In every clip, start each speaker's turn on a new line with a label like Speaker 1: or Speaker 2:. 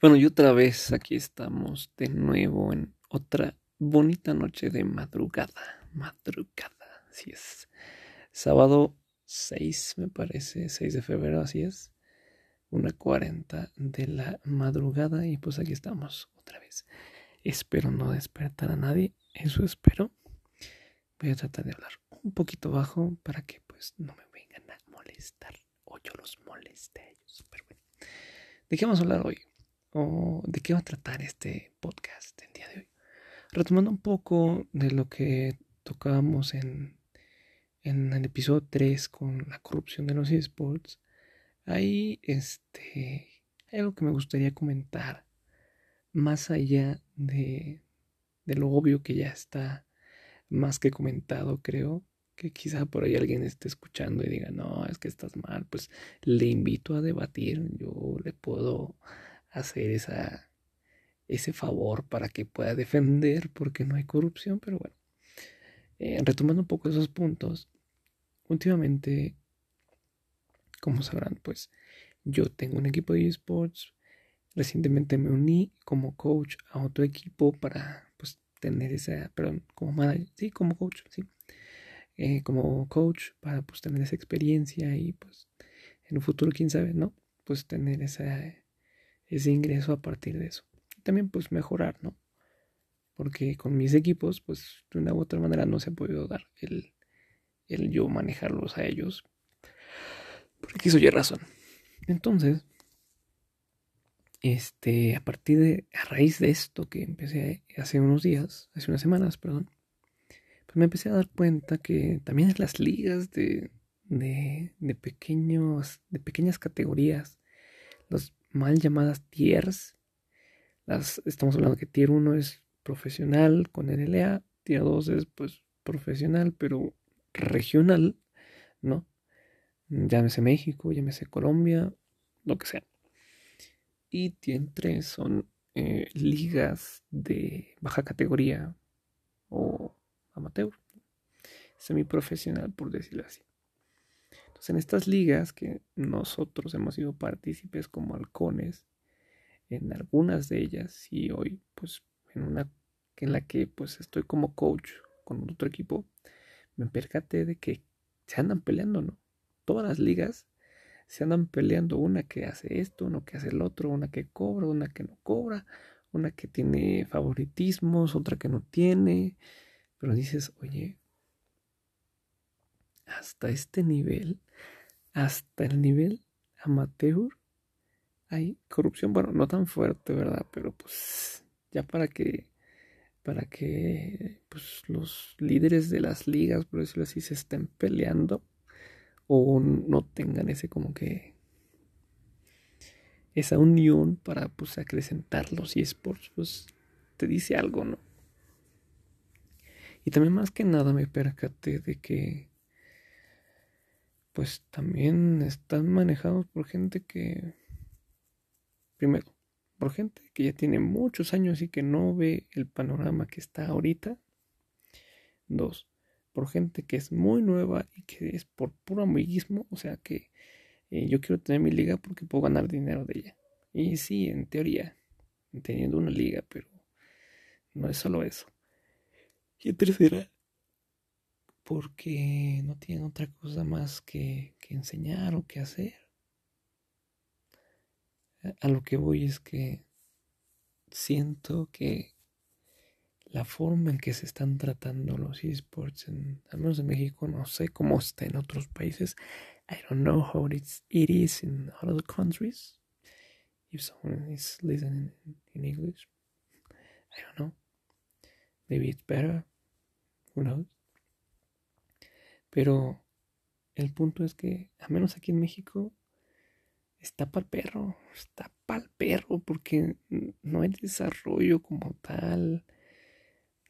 Speaker 1: Bueno, y otra vez aquí estamos de nuevo en otra bonita noche de madrugada. Madrugada, así es. Sábado 6, me parece, 6 de febrero, así es. Una 40 de la madrugada y pues aquí estamos otra vez. Espero no despertar a nadie, eso espero. Voy a tratar de hablar un poquito bajo para que pues no me vengan a molestar o yo los moleste a ellos. Pero bueno, ¿de qué vamos a hablar hoy? O de qué va a tratar este podcast el día de hoy. Retomando un poco de lo que tocábamos en, el episodio 3 con la corrupción de los esports, ahí este, hay algo que me gustaría comentar más allá de, de lo obvio que ya está más que comentado, creo que quizá por ahí alguien esté escuchando y diga, no, es que estás mal, pues le invito a debatir, yo le puedo hacer esa, ese favor para que pueda defender porque no hay corrupción, pero bueno, eh, retomando un poco esos puntos, últimamente, como sabrán, pues yo tengo un equipo de esports, recientemente me uní como coach a otro equipo para pues tener esa, perdón, como manager, sí, como coach, sí, eh, como coach para pues tener esa experiencia y pues en un futuro, quién sabe, ¿no? Pues tener esa ese ingreso a partir de eso. también pues mejorar, ¿no? Porque con mis equipos pues de una u otra manera no se ha podido dar el, el yo manejarlos a ellos. Porque eso ya razón. Entonces, este, a partir de, a raíz de esto que empecé hace unos días, hace unas semanas, perdón, pues me empecé a dar cuenta que también las ligas de, de, de pequeños, de pequeñas categorías, los mal llamadas tiers. Las, estamos hablando que tier 1 es profesional con NLA, tier 2 es pues profesional pero regional, ¿no? Llámese México, llámese Colombia, lo que sea. Y tier 3 son eh, ligas de baja categoría o amateur, semiprofesional por decirlo así en estas ligas que nosotros hemos sido partícipes como halcones, en algunas de ellas, y hoy, pues, en una en la que pues estoy como coach con otro equipo, me percaté de que se andan peleando, ¿no? Todas las ligas se andan peleando, una que hace esto, una que hace el otro, una que cobra, una que no cobra, una que tiene favoritismos, otra que no tiene, pero dices, oye, hasta este nivel hasta el nivel amateur hay corrupción, bueno, no tan fuerte, ¿verdad? Pero pues ya para que para que pues, los líderes de las ligas, por decirlo así, se estén peleando o no tengan ese como que esa unión para pues acrecentar los esports, pues te dice algo, ¿no? Y también más que nada me percaté de que pues también están manejados por gente que, primero, por gente que ya tiene muchos años y que no ve el panorama que está ahorita. Dos, por gente que es muy nueva y que es por puro amiguismo, o sea que eh, yo quiero tener mi liga porque puedo ganar dinero de ella. Y sí, en teoría, teniendo una liga, pero no es solo eso. Y tercera, porque no tienen otra cosa más que, enseñar o que hacer. A lo que voy es que siento que la forma en que se están tratando los esports, en, al menos en México, no sé cómo está en otros países. I don't know how it is in other countries. If someone is listening in English, I don't know. Maybe it's better. Who knows? Pero el punto es que, a menos aquí en México, está para el perro, está para el perro, porque no hay desarrollo como tal,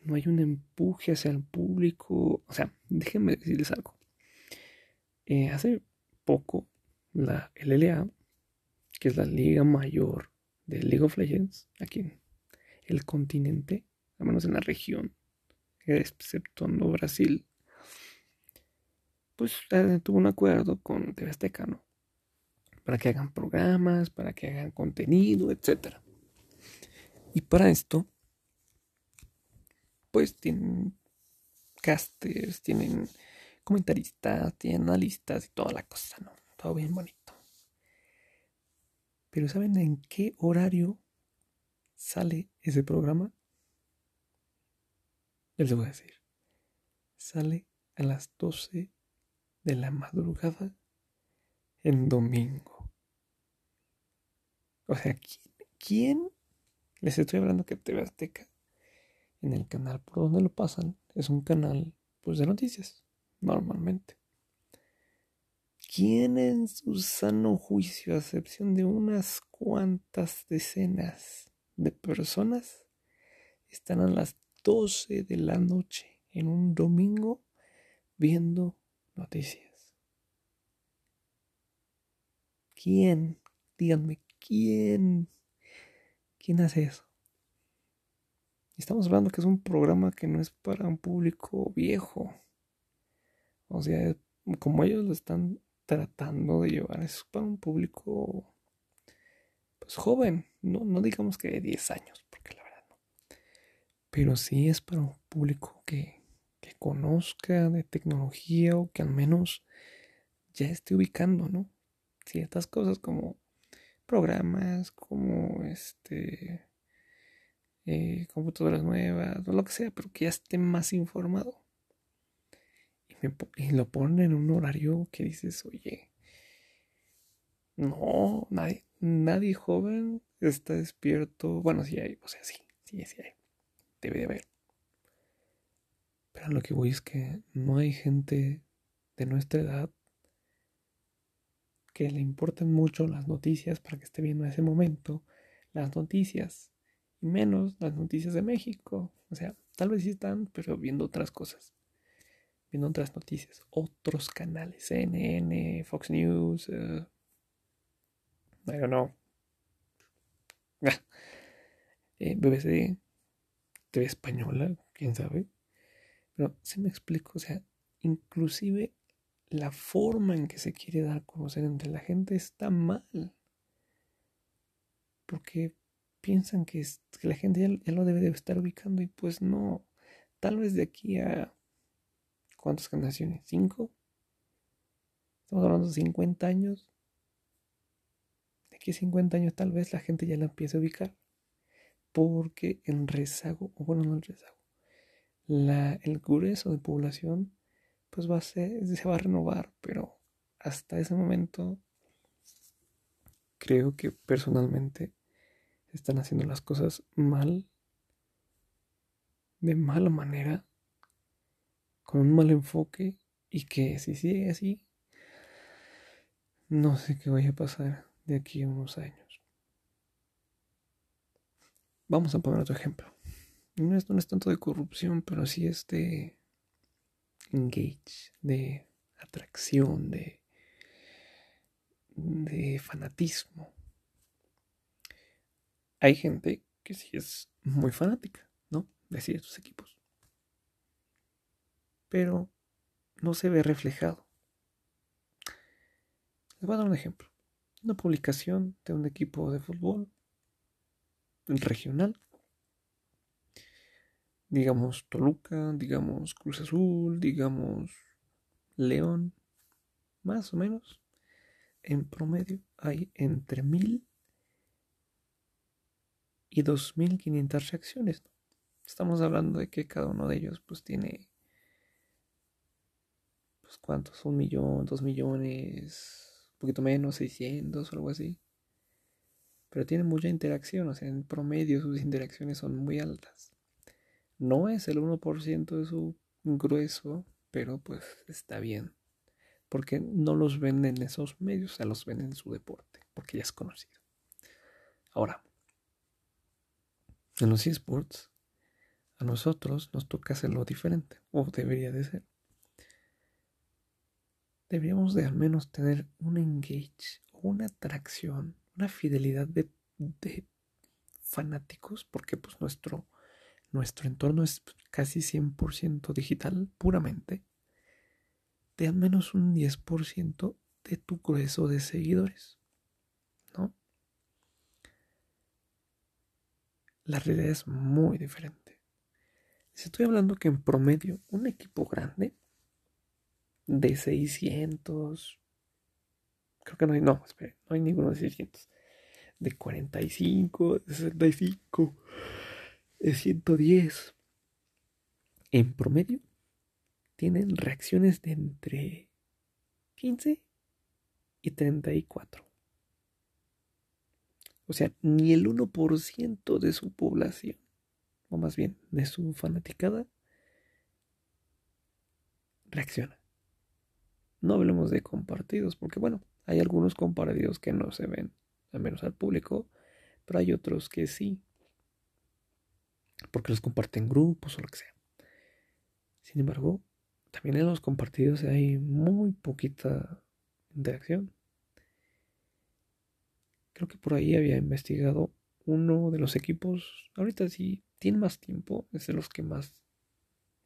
Speaker 1: no hay un empuje hacia el público. O sea, déjenme decirles algo. Eh, hace poco, la LLA, que es la liga mayor de League of Legends, aquí en el continente, al menos en la región, exceptuando Brasil, pues eh, tuvo un acuerdo con TV Azteca, ¿no? Para que hagan programas, para que hagan contenido, etc. Y para esto, pues tienen casters, tienen comentaristas, tienen analistas y toda la cosa, ¿no? Todo bien bonito. Pero ¿saben en qué horario sale ese programa? Les voy a decir. Sale a las 12 de la madrugada en domingo. O sea, ¿quién? Les estoy hablando que TV Azteca, en el canal por donde lo pasan, es un canal pues de noticias, normalmente. ¿Quién en su sano juicio, a excepción de unas cuantas decenas de personas, están a las 12 de la noche en un domingo viendo noticias? ¿Quién? Díganme, ¿quién? ¿Quién hace eso? Estamos hablando que es un programa que no es para un público viejo. O sea, como ellos lo están tratando de llevar eso para un público pues joven, no, no digamos que de 10 años, porque la verdad no. Pero sí es para un público que conozca de tecnología o que al menos ya esté ubicando, ¿no? Ciertas cosas como programas, como este eh, computadoras nuevas, o lo que sea, pero que ya esté más informado y lo ponen en un horario que dices, oye, no, nadie, nadie joven está despierto. Bueno, sí hay, o sea, sí, sí, sí hay. Debe de haber. Pero lo que voy es que no hay gente de nuestra edad que le importen mucho las noticias para que esté viendo en ese momento las noticias. Y menos las noticias de México. O sea, tal vez sí están, pero viendo otras cosas viendo otras noticias, otros canales, CNN, Fox News, uh, I don't know, eh, BBC, TV española, quién sabe. Pero si me explico, o sea, inclusive la forma en que se quiere dar a conocer entre la gente está mal. Porque piensan que, la gente ya, ya, lo debe de estar ubicando y pues no. Tal vez de aquí a ¿Cuántas generaciones? ¿Cinco? Estamos hablando de 50 años. De aquí a 50 años tal vez la gente ya la empiece a ubicar. Porque en rezago, o bueno, no en rezago, la, el grueso de población pues va a ser, se va a renovar, pero hasta ese momento creo que personalmente están haciendo las cosas mal, de mala manera con un mal enfoque y que si sigue así, no sé qué vaya a pasar de aquí a unos años. Vamos a poner otro ejemplo. No es, no es tanto de corrupción, pero sí es de engage, de atracción, de, de fanatismo. Hay gente que sí es muy fanática, ¿no? De ciertos equipos pero no se ve reflejado. Les voy a dar un ejemplo. Una publicación de un equipo de fútbol regional, digamos Toluca, digamos Cruz Azul, digamos León, más o menos, en promedio hay entre mil y dos mil quinientas reacciones. Estamos hablando de que cada uno de ellos pues tiene pues, ¿cuántos? Un millón, dos millones, un poquito menos, 600 o algo así. Pero tienen mucha interacción, o sea, en promedio sus interacciones son muy altas. No es el 1% de su grueso, pero pues está bien. Porque no los ven en esos medios, o los ven en su deporte, porque ya es conocido. Ahora, en los esports, a nosotros nos toca hacerlo diferente, o debería de ser deberíamos de al menos tener un engage, una atracción, una fidelidad de, fanáticos, porque pues nuestro, nuestro entorno es casi 100% digital puramente, de al menos un 10% de tu grueso de seguidores, ¿no? la realidad es muy diferente. Si estoy hablando que en promedio un equipo grande de 600, creo que no hay, no, espere, no hay ninguno de 600, de 45, de 65, de 110, en promedio tienen reacciones de entre 15 y 34. O sea, ni el 1% de su población, o más bien de su fanaticada, reacciona. No hablemos de compartidos, porque bueno, hay algunos compartidos que no se ven, al menos al público, pero hay otros que sí, porque los comparten grupos o lo que sea. Sin embargo, también en los compartidos hay muy poquita interacción. Creo que por ahí había investigado uno de los equipos. Ahorita sí tiene más tiempo. Es de los que más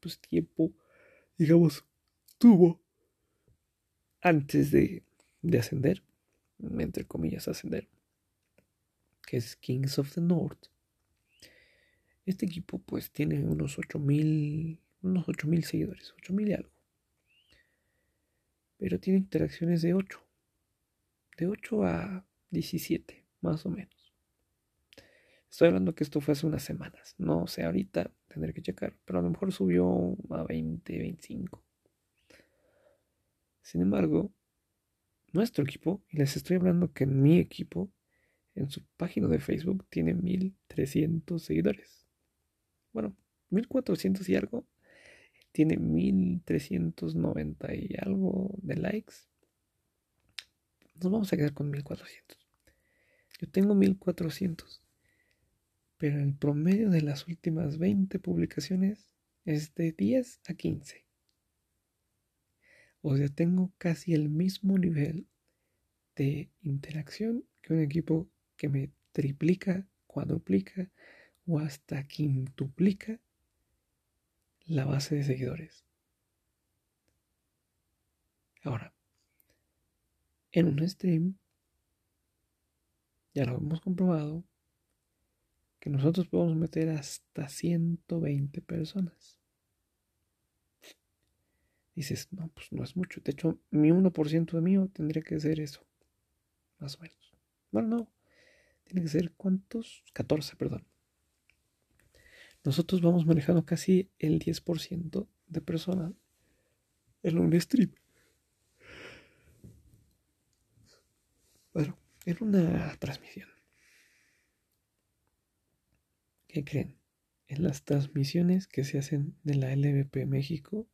Speaker 1: pues, tiempo, digamos, tuvo antes de, de ascender. Entre comillas, ascender. Que es Kings of the North. Este equipo pues tiene unos 8000 unos 8000 seguidores, 8000 y algo. Pero tiene interacciones de 8. De 8 a 17, más o menos. Estoy hablando que esto fue hace unas semanas. No sé, ahorita tendré que checar. Pero a lo mejor subió a 20, 25. Sin embargo, nuestro equipo, y les estoy hablando que mi equipo, en su página de Facebook, tiene 1300 seguidores. Bueno, 1400 y algo. Tiene 1390 y algo de likes nos vamos a quedar con 1400. Yo tengo 1400, pero el promedio de las últimas 20 publicaciones es de 10 a 15. O sea, tengo casi el mismo nivel de interacción que un equipo que me triplica, cuadruplica o hasta quintuplica la base de seguidores. Ahora, en un stream, ya lo hemos comprobado, que nosotros podemos meter hasta 120 personas. Dices, no, pues no es mucho. De hecho, mi 1% de mío tendría que ser eso. Más o menos. Bueno, no. Tiene que ser cuántos? 14, perdón. Nosotros vamos manejando casi el 10% de personas en un stream. Bueno, era una transmisión. ¿Qué creen? En las transmisiones que se hacen de la LVP México,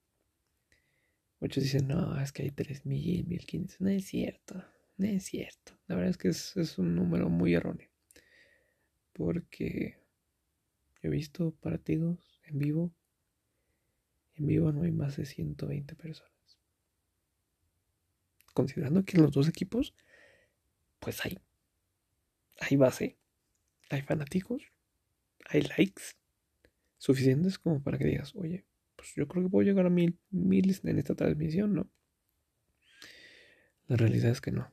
Speaker 1: muchos dicen, no, es que hay 3.000, 1.500. No es cierto, no es cierto. La verdad es que es, es un número muy erróneo. Porque he visto partidos en vivo. En vivo no hay más de 120 personas. Considerando que los dos equipos pues hay, hay base, hay fanáticos, hay likes suficientes como para que digas, oye, pues yo creo que puedo llegar a mil, miles en esta transmisión, ¿no? La realidad es que no,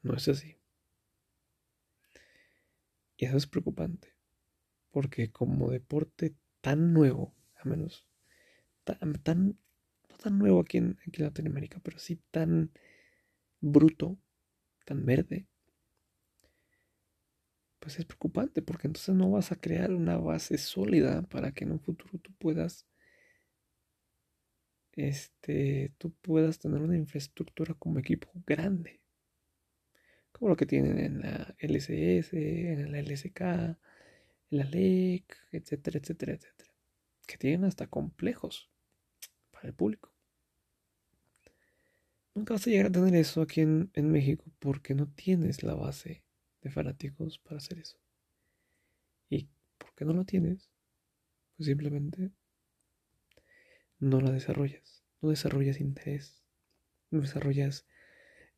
Speaker 1: no es así. Y eso es preocupante, porque como deporte tan nuevo, a menos, tan, no tan nuevo aquí en, Latinoamérica, pero sí tan bruto tan verde, pues es preocupante porque entonces no vas a crear una base sólida para que en un futuro tú puedas este tú puedas tener una infraestructura como equipo grande como lo que tienen en la LCS, en la LSK, la LEC, etcétera, etcétera, etcétera, que tienen hasta complejos para el público. Nunca vas a llegar a tener eso aquí en, México porque no tienes la base de fanáticos para hacer eso. ¿Y por qué no lo tienes? Pues simplemente no la desarrollas. No desarrollas interés. No desarrollas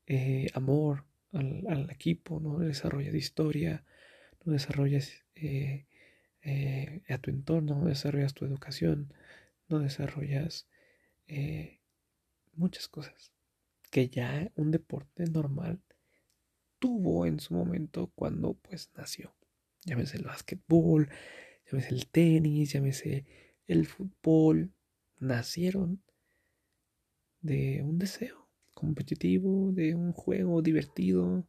Speaker 1: eh, amor al, equipo. No desarrollas historia. No desarrollas eh, eh, a tu entorno. No desarrollas tu educación. No desarrollas muchas cosas que ya un deporte normal tuvo en su momento cuando pues nació. llámese el básquetbol, llámese el tenis, llámese el fútbol, nacieron de un deseo competitivo, de un juego divertido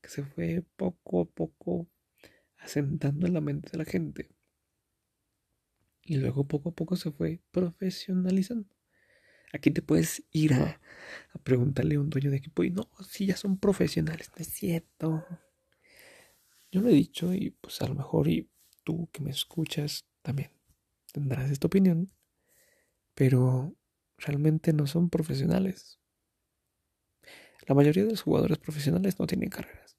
Speaker 1: que se fue poco a poco asentando en la mente de la gente. Y luego poco a poco se fue profesionalizando. Aquí te puedes ir a, preguntarle a un dueño de equipo y no, si ya son profesionales, no es cierto. Yo lo he dicho y pues a lo mejor y tú que me escuchas también tendrás esta opinión, pero realmente no son profesionales. La mayoría de los jugadores profesionales no tienen carreras.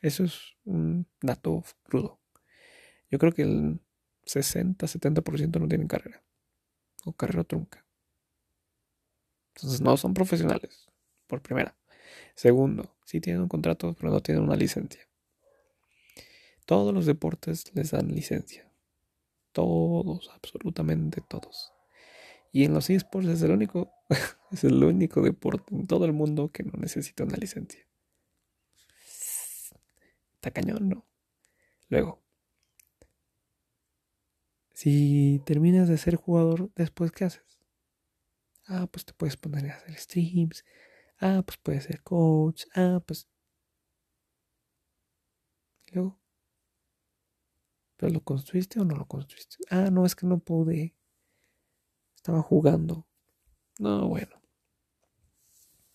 Speaker 1: Eso es un dato crudo. Yo creo que el 60-70% no tienen carrera. O carrera trunca. Entonces no son profesionales, por primera. Segundo, sí tienen un contrato, pero no tienen una licencia. Todos los deportes les dan licencia. Todos, absolutamente todos. Y en los esports es el único, es el único deporte en todo el mundo que no necesita una licencia. Está cañón, ¿no? Luego, si terminas de ser jugador, después ¿qué haces? Ah, pues te puedes poner a hacer streams. Ah, pues puedes ser coach. Ah, pues. luego. ¿Pero lo construiste o no lo construiste? Ah, no, es que no pude. Estaba jugando. No, bueno.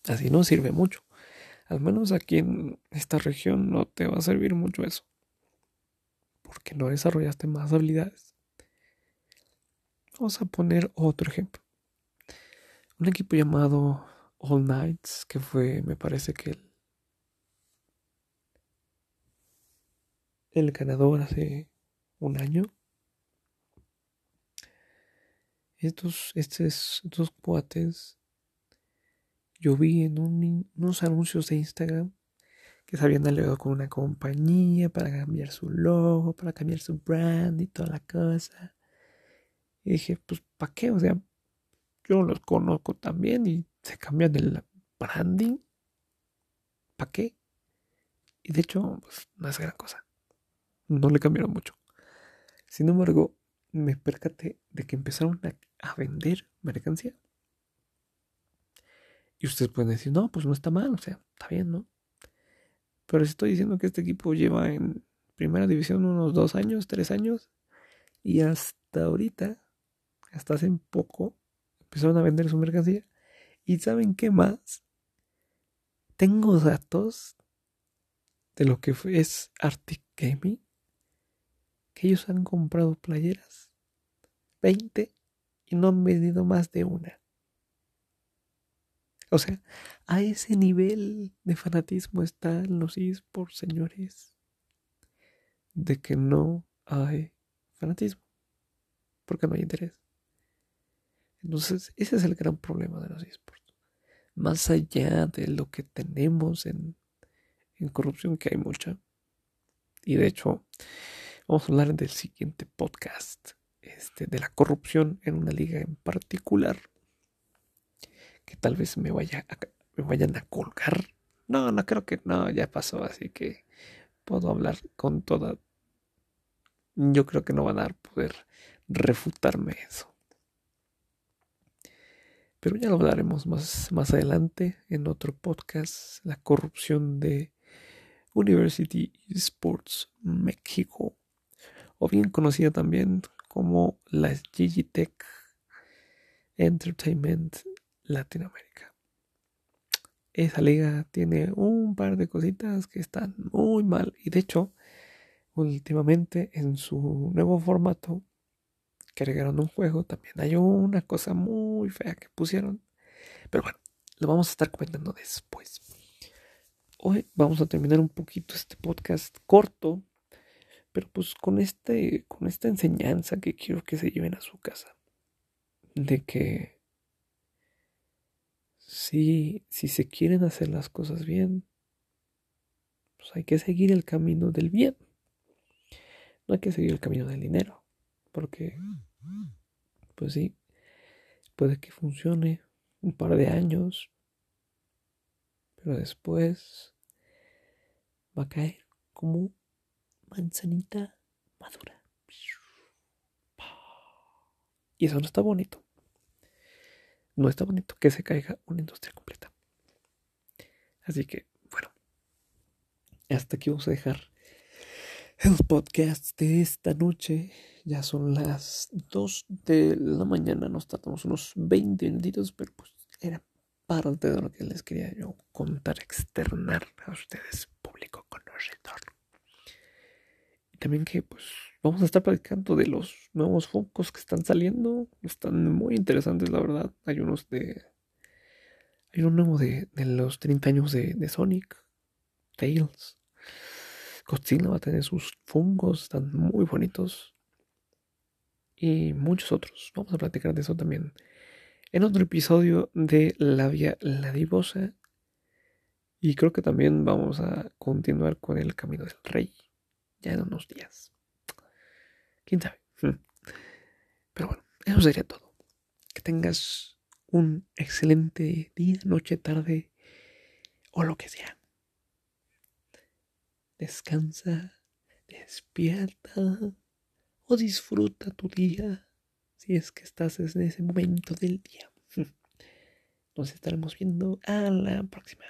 Speaker 1: Así no sirve mucho. Al menos aquí en esta región no te va a servir mucho eso. Porque no desarrollaste más habilidades. Vamos a poner otro ejemplo. Un equipo llamado All Knights, que fue, me parece que el, el ganador hace un año. Estos, estos, estos cuates, yo vi en unos anuncios de Instagram que se habían aliado con una compañía para cambiar su logo, para cambiar su brand y toda la cosa. Y dije, pues, ¿para qué? O sea, yo los conozco también y se cambian el branding. ¿Para qué? Y de hecho, pues, no es gran cosa. No le cambiaron mucho. Sin embargo, me percaté de que empezaron a, vender mercancía. Y ustedes pueden decir, no, pues no está mal, o sea, está bien, ¿no? Pero estoy diciendo que este equipo lleva en primera división unos dos años, tres años, y hasta ahorita, hasta hace poco, empezaron a vender su mercancía. ¿Y saben qué más? Tengo datos de lo que es Arctic Gaming que ellos han comprado playeras 20 y no han vendido más de una. O sea, a ese nivel de fanatismo están los esports, señores, de que no hay fanatismo, porque no hay interés. Entonces, ese es el gran problema de los esports. Más allá de lo que tenemos en, en corrupción, que hay mucha. Y de hecho, Vamos a hablar del siguiente podcast, este, de la corrupción en una liga en particular, que tal vez me, vaya me vayan a colgar. No, no creo que no, ya pasó, así que puedo hablar con toda... Yo creo que no van a poder refutarme eso. Pero ya lo hablaremos más, más adelante en otro podcast, la corrupción de University Sports México o bien conocida también como la Gigitech Entertainment Latinoamérica. Esa liga tiene un par de cositas que están muy mal y de hecho últimamente en su nuevo formato que agregaron un juego también hay una cosa muy fea que pusieron pero bueno lo vamos a estar comentando después hoy vamos a terminar un poquito este podcast corto pero pues con este, con esta enseñanza que quiero que se lleven a su casa. De que si, si se quieren hacer las cosas bien, pues hay que seguir el camino del bien. No hay que seguir el camino del dinero. Porque, pues sí, puede que funcione un par de años, pero después va a caer como manzanita madura. Y eso no está bonito. No está bonito que se caiga una industria completa. Así que, bueno, hasta aquí vamos a dejar el podcast de esta noche. Ya son las 2 de la mañana, nos tratamos unos 20 minutitos, pero pues era parte de lo que les quería yo contar, externar a ustedes, público conocedor. También que pues vamos a estar platicando de los nuevos focos que están saliendo. Están muy interesantes, la verdad. Hay unos de... Hay uno nuevo de, los 30 años de, de Sonic, Tails. Godzilla va a tener sus fungos, están muy bonitos. Y muchos otros. Vamos a platicar de eso también en otro episodio de La Vía Ladivosa. Y creo que también vamos a continuar con el Camino del Rey. Ya en unos días. ¿Quién sabe? Pero bueno, eso sería todo. Que tengas un excelente día, noche, tarde o lo que sea descansa, despierta o disfruta tu día si es que estás en ese momento del día. Nos estaremos viendo a la próxima.